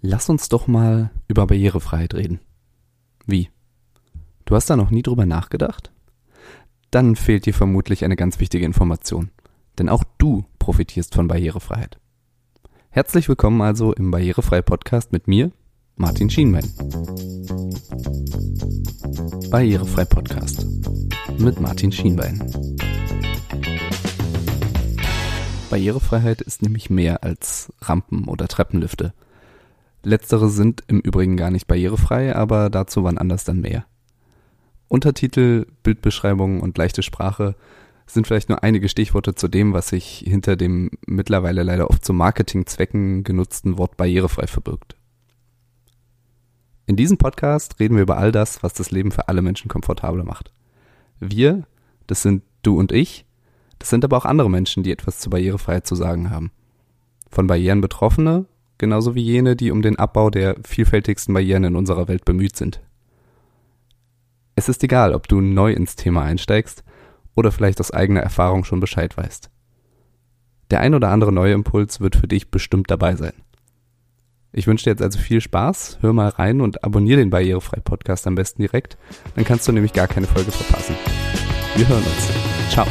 Lass uns doch mal über Barrierefreiheit reden. Wie? Du hast da noch nie drüber nachgedacht? Dann fehlt dir vermutlich eine ganz wichtige Information. Denn auch du profitierst von Barrierefreiheit. Herzlich willkommen also im Barrierefrei Podcast mit mir, Martin Schienbein. Barrierefrei Podcast mit Martin Schienbein. Barrierefreiheit ist nämlich mehr als Rampen oder Treppenlifte – Letztere sind im Übrigen gar nicht barrierefrei, aber dazu wann anders dann mehr. Untertitel, Bildbeschreibungen und leichte Sprache sind vielleicht nur einige Stichworte zu dem, was sich hinter dem mittlerweile leider oft zu Marketingzwecken genutzten Wort barrierefrei verbirgt. In diesem Podcast reden wir über all das, was das Leben für alle Menschen komfortabler macht. Wir, das sind du und ich, das sind aber auch andere Menschen, die etwas zur Barrierefreiheit zu sagen haben. Von Barrieren Betroffene genauso wie jene, die um den Abbau der vielfältigsten Barrieren in unserer Welt bemüht sind. Es ist egal, ob du neu ins Thema einsteigst oder vielleicht aus eigener Erfahrung schon Bescheid weißt. Der ein oder andere neue Impuls wird für dich bestimmt dabei sein. Ich wünsche dir jetzt also viel Spaß, hör mal rein und abonniere den Barrierefrei Podcast am besten direkt, dann kannst du nämlich gar keine Folge verpassen. Wir hören uns. Ciao.